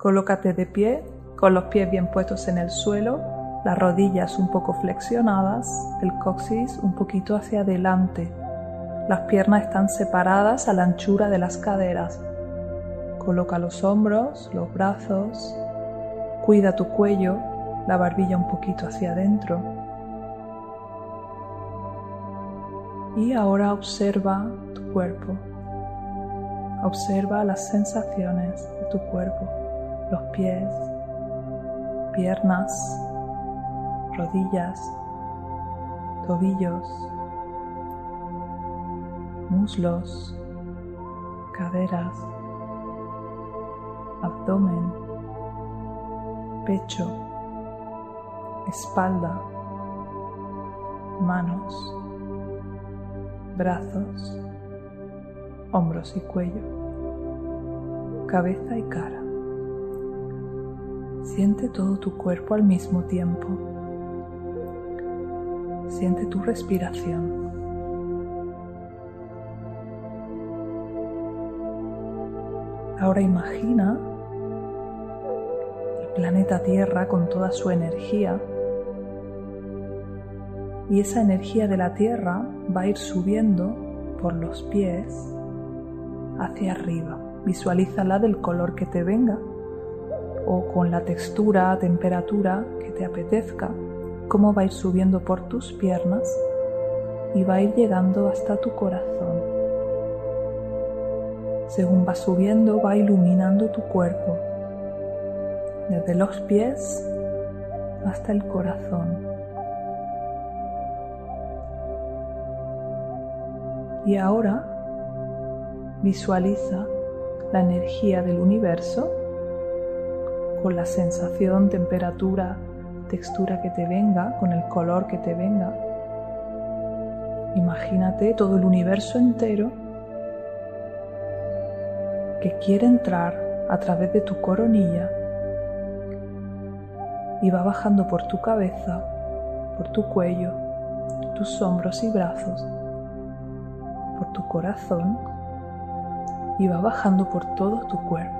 Colócate de pie, con los pies bien puestos en el suelo, las rodillas un poco flexionadas, el coxis un poquito hacia adelante. Las piernas están separadas a la anchura de las caderas. Coloca los hombros, los brazos, cuida tu cuello, la barbilla un poquito hacia adentro. Y ahora observa tu cuerpo. Observa las sensaciones de tu cuerpo, los pies, piernas, rodillas, tobillos, muslos, caderas, abdomen, pecho, espalda, manos, brazos, hombros y cuello, cabeza y cara. Siente todo tu cuerpo al mismo tiempo. Siente tu respiración. Ahora imagina el planeta Tierra con toda su energía y esa energía de la Tierra va a ir subiendo por los pies hacia arriba. Visualízala del color que te venga o con la textura, temperatura que te apetezca, cómo va a ir subiendo por tus piernas y va a ir llegando hasta tu corazón. Según va subiendo, va iluminando tu cuerpo, desde los pies hasta el corazón. Y ahora visualiza la energía del universo con la sensación, temperatura, textura que te venga, con el color que te venga. Imagínate todo el universo entero que quiere entrar a través de tu coronilla y va bajando por tu cabeza, por tu cuello, tus hombros y brazos, por tu corazón y va bajando por todo tu cuerpo.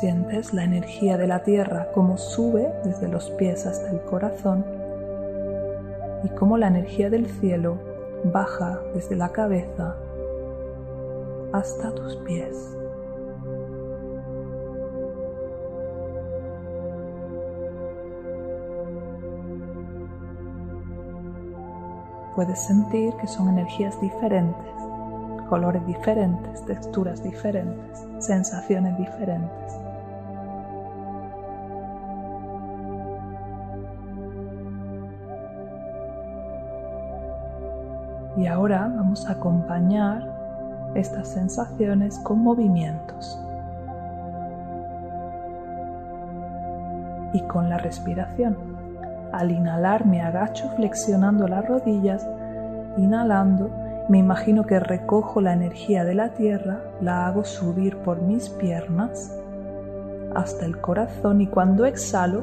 Sientes la energía de la tierra como sube desde los pies hasta el corazón y como la energía del cielo baja desde la cabeza hasta tus pies. Puedes sentir que son energías diferentes, colores diferentes, texturas diferentes, sensaciones diferentes. Y ahora vamos a acompañar estas sensaciones con movimientos y con la respiración. Al inhalar me agacho flexionando las rodillas, inhalando me imagino que recojo la energía de la tierra, la hago subir por mis piernas hasta el corazón y cuando exhalo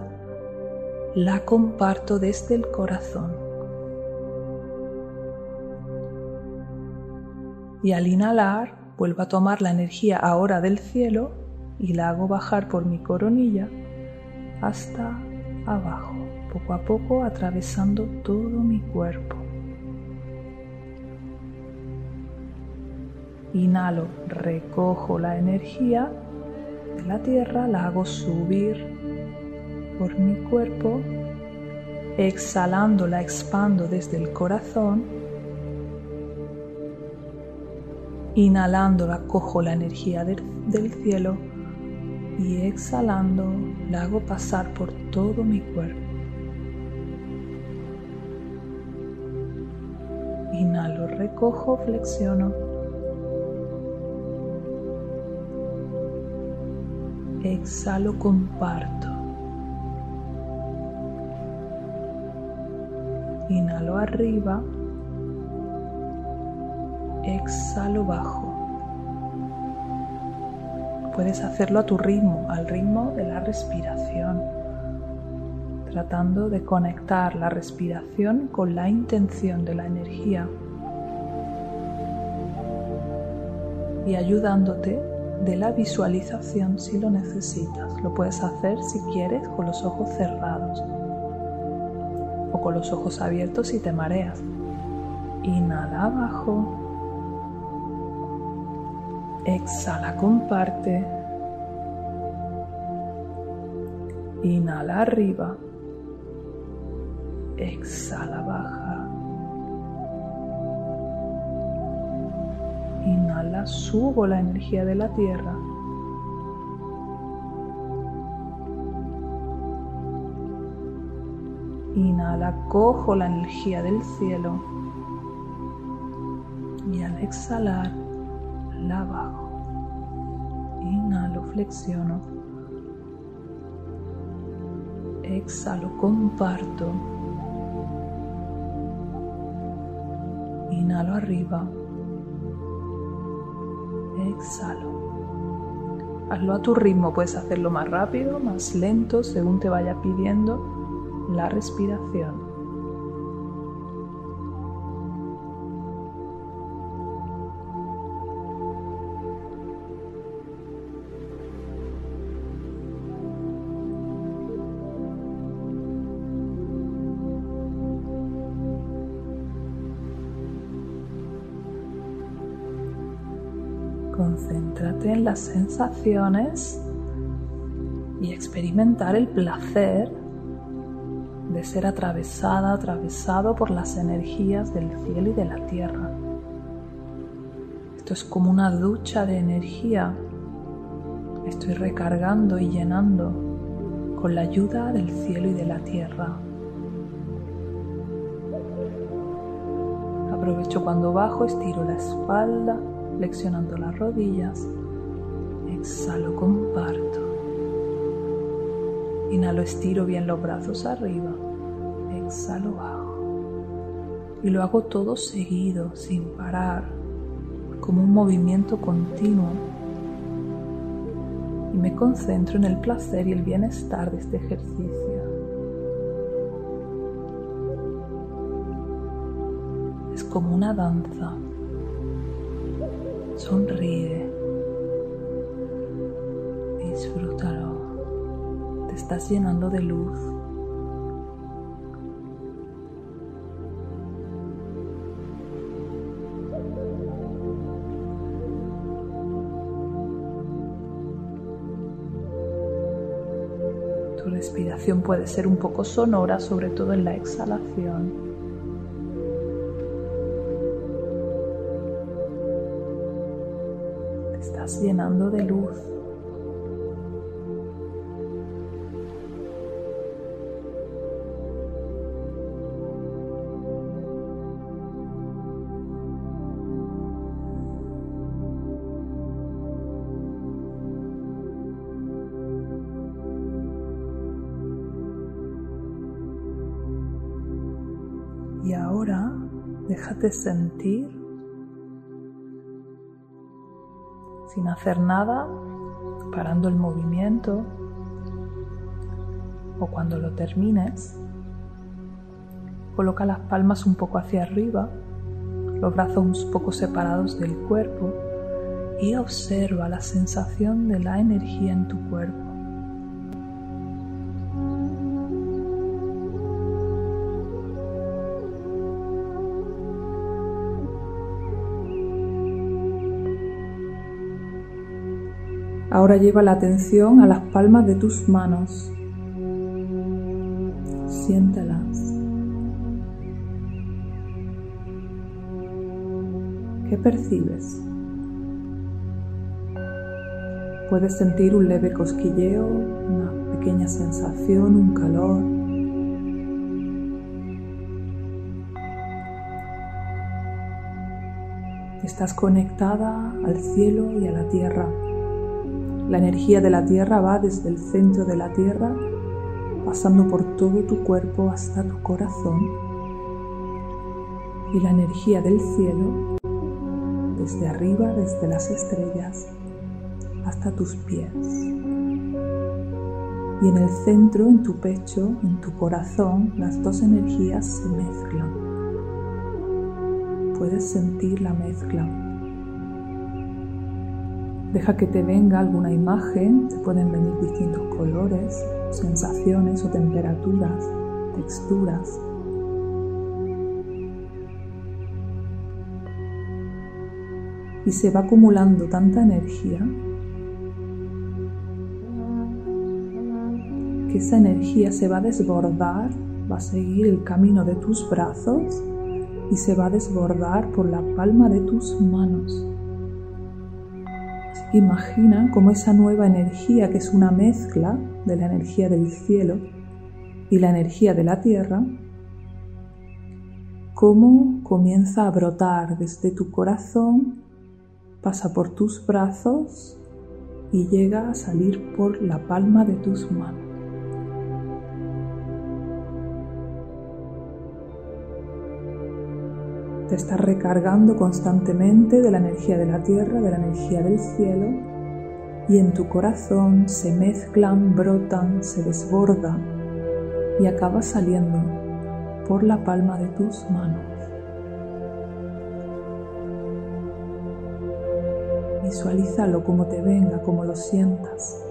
la comparto desde el corazón. y al inhalar vuelvo a tomar la energía ahora del cielo y la hago bajar por mi coronilla hasta abajo, poco a poco atravesando todo mi cuerpo. Inhalo, recojo la energía de la tierra, la hago subir por mi cuerpo, exhalando la expando desde el corazón Inhalando la cojo la energía del, cielo y exhalando la hago pasar por todo mi cuerpo. Inhalo, recojo, flexiono. exhalo, comparto. Inhalo arriba, exhalo bajo. Puedes hacerlo a tu ritmo, al ritmo de la respiración, tratando de conectar la respiración con la intención de la energía y ayudándote de la visualización si lo necesitas. Lo puedes hacer si quieres con los ojos cerrados o con los ojos abiertos si te mareas. Inhala abajo. Exhala, comparte. Inhala arriba. Exhala, baja. Inhala, subo la energía de la tierra. Inhala, cojo la energía del cielo. Y al exhalar, la bajo. Inhalo, flexiono. Exhalo, comparto. Inhalo arriba. Exhalo. Hazlo a tu ritmo, puedes hacerlo más rápido, más lento, según te vaya pidiendo la respiración. Concéntrate en las sensaciones y experimentar el placer de ser atravesada, atravesado por las energías del cielo y de la tierra. Esto es como una ducha de energía. Estoy recargando y llenando con la ayuda del cielo y de la tierra. Aprovecho cuando bajo, estiro la espalda flexionando las rodillas. Exhalo, comparto. Inhalo, estiro bien los brazos arriba. Exhalo, bajo. Y lo hago todo seguido, sin parar, como un movimiento continuo. Y me concentro en el placer y el bienestar de este ejercicio. Es como una danza Sonríe. Disfrútalo. Te estás llenando de luz. Tu respiración puede ser un poco sonora, sobre todo en la exhalación. Llenando de luz. Y ahora déjate sentir sin hacer nada, parando el movimiento o cuando lo termines, coloca las palmas un poco hacia arriba, los brazos un poco separados del cuerpo y observa la sensación de la energía en tu cuerpo. Ahora lleva la atención a las palmas de tus manos. Siéntelas. ¿Qué percibes? Puedes sentir un leve cosquilleo, una pequeña sensación, un calor. Estás conectada al cielo y a la tierra. La energía de la tierra va desde el centro de la tierra, pasando por todo tu cuerpo hasta tu corazón. Y la energía del cielo, desde arriba, desde las estrellas, hasta tus pies. Y en el centro, en tu pecho, en tu corazón, las dos energías se mezclan. Puedes sentir la mezcla Deja que te venga alguna imagen, te pueden venir distintos colores, sensaciones o temperaturas, texturas. Y se va acumulando tanta energía que esa energía se va a desbordar, va a seguir el camino de tus brazos y se va a desbordar por la palma de tus manos. Imagina cómo esa nueva energía, que es una mezcla de la energía del cielo y la energía de la tierra, cómo comienza a brotar desde tu corazón, pasa por tus brazos y llega a salir por la palma de tus manos. Te estás recargando constantemente de la energía de la tierra, de la energía del cielo, y en tu corazón se mezclan, brotan, se desbordan y acaba saliendo por la palma de tus manos. Visualízalo como te venga, como lo sientas.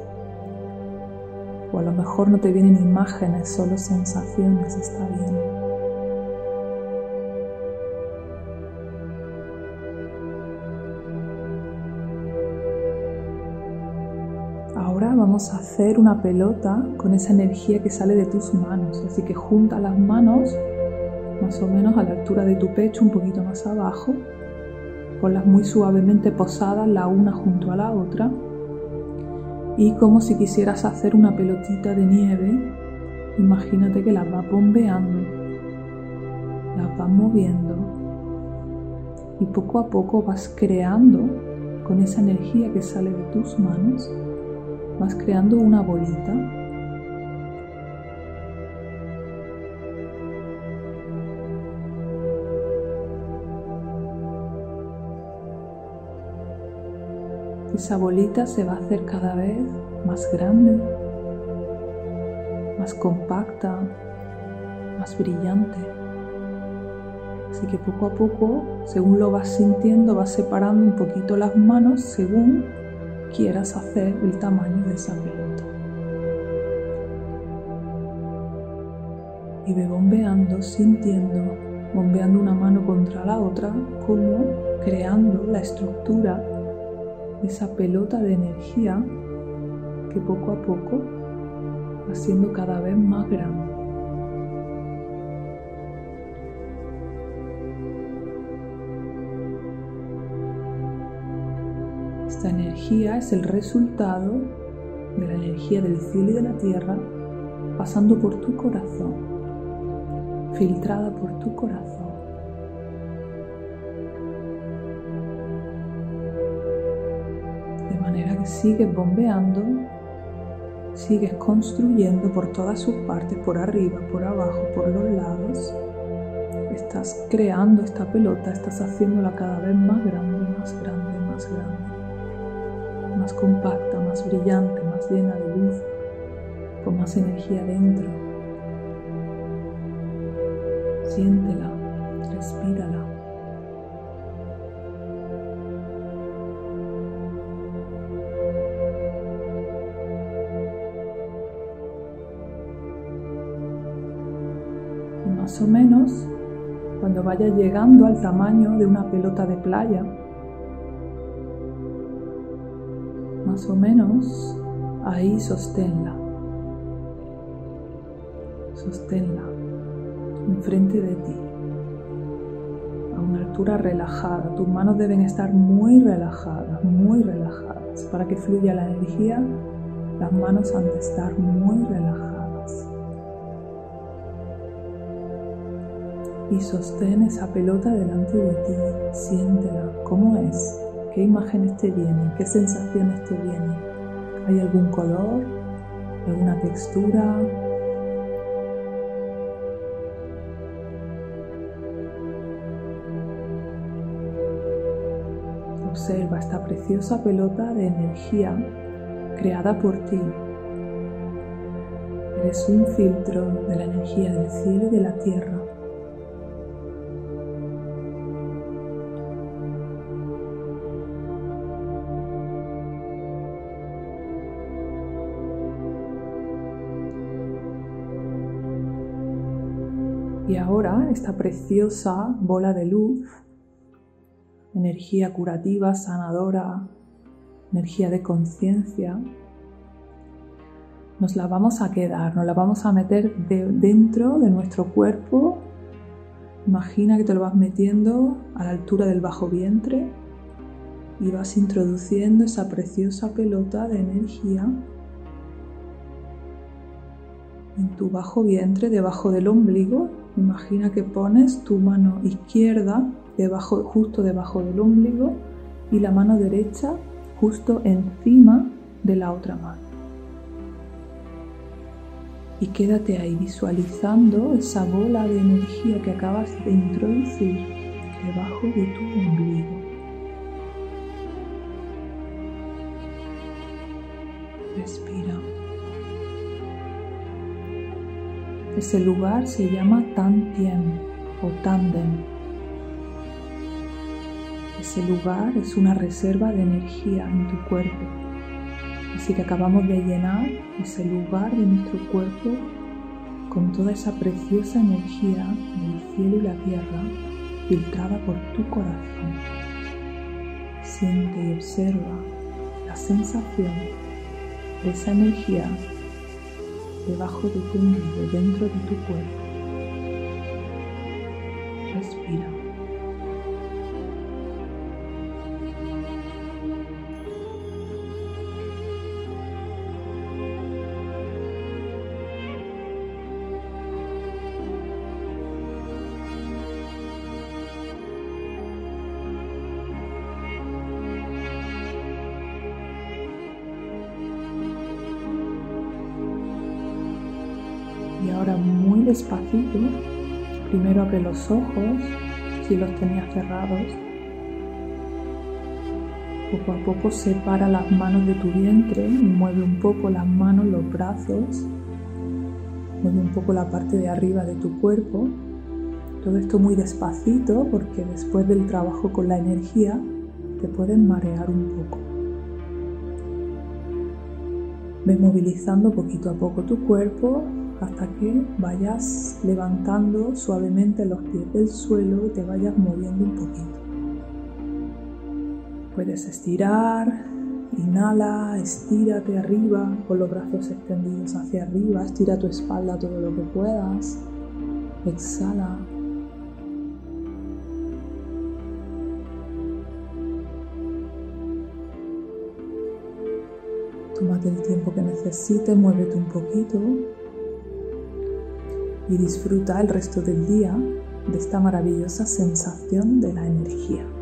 O a lo mejor no te vienen imágenes, solo sensaciones, está bien. Vamos a hacer una pelota con esa energía que sale de tus manos. Así que junta las manos más o menos a la altura de tu pecho, un poquito más abajo. Ponlas muy suavemente posadas la una junto a la otra. Y como si quisieras hacer una pelotita de nieve, imagínate que las vas bombeando, las vas moviendo y poco a poco vas creando con esa energía que sale de tus manos vas creando una bolita Esa bolita se va a hacer cada vez más grande, más compacta, más brillante. Así que poco a poco, según lo vas sintiendo, vas separando un poquito las manos según quieras hacer el tamaño de esa pelota. Y ve bombeando, sintiendo, bombeando una mano contra la otra, como creando la estructura de esa pelota de energía que poco a poco va siendo cada vez más grande. Esta energía es el resultado de la energía del cielo y de la tierra pasando por tu corazón, filtrada por tu corazón. De manera que sigues bombeando, sigues construyendo por todas sus partes, por arriba, por abajo, por los lados. Estás creando esta pelota, estás haciéndola cada vez más grande, más grande, más grande más compacta, más brillante, más llena de luz, con más energía dentro. Siéntela, respírala. Y más o menos, cuando vaya llegando al tamaño de una pelota de playa, más o menos, ahí sosténla. Sosténla enfrente de ti, a una altura relajada. Tus manos deben estar muy relajadas, muy relajadas. Para que fluya la energía, las manos han de estar muy relajadas. Y sostén esa pelota delante de ti, siéntela, ¿cómo es? Qué imágenes te vienen, qué sensaciones te vienen. ¿Hay algún color? ¿Alguna textura? Observa esta preciosa pelota de energía creada por ti. Eres un filtro de la energía del cielo y de la tierra. Y ahora esta preciosa bola de luz, energía curativa, sanadora, energía de conciencia, nos la vamos a quedar, nos la vamos a meter dentro de nuestro cuerpo. Imagina que te lo vas metiendo a la altura del bajo vientre y vas introduciendo esa preciosa pelota de energía en tu bajo vientre, debajo del ombligo. Imagina que pones tu mano izquierda debajo, justo debajo del ombligo y la mano derecha justo encima de la otra mano y quédate ahí visualizando esa bola de energía que acabas de introducir debajo de tu ombligo. Respira. Ese lugar se llama Tantien o Tandem. Ese lugar es una reserva de energía en tu cuerpo Así que acabamos de llenar ese lugar de nuestro cuerpo con toda esa preciosa energía del cielo y la tierra filtrada por tu corazón. Siente y observa la sensación de esa energía debajo de tu ombligo, dentro de tu cuerpo. Respira. Despacito, primero abre los ojos si los tenías cerrados. Poco a poco separa las manos de tu vientre y mueve un poco las manos, los brazos. Mueve un poco la parte de arriba de tu cuerpo. Todo esto muy despacito porque después del trabajo con la energía te pueden marear un poco. Ve movilizando poquito a poco tu cuerpo hasta que vayas levantando suavemente los pies del suelo y te vayas moviendo un poquito. Puedes estirar, inhala, estírate arriba con los brazos extendidos hacia arriba, estira tu espalda todo lo que puedas, exhala. Tómate el tiempo que necesites, muévete un poquito y disfruta el resto del día de esta maravillosa sensación de la energía.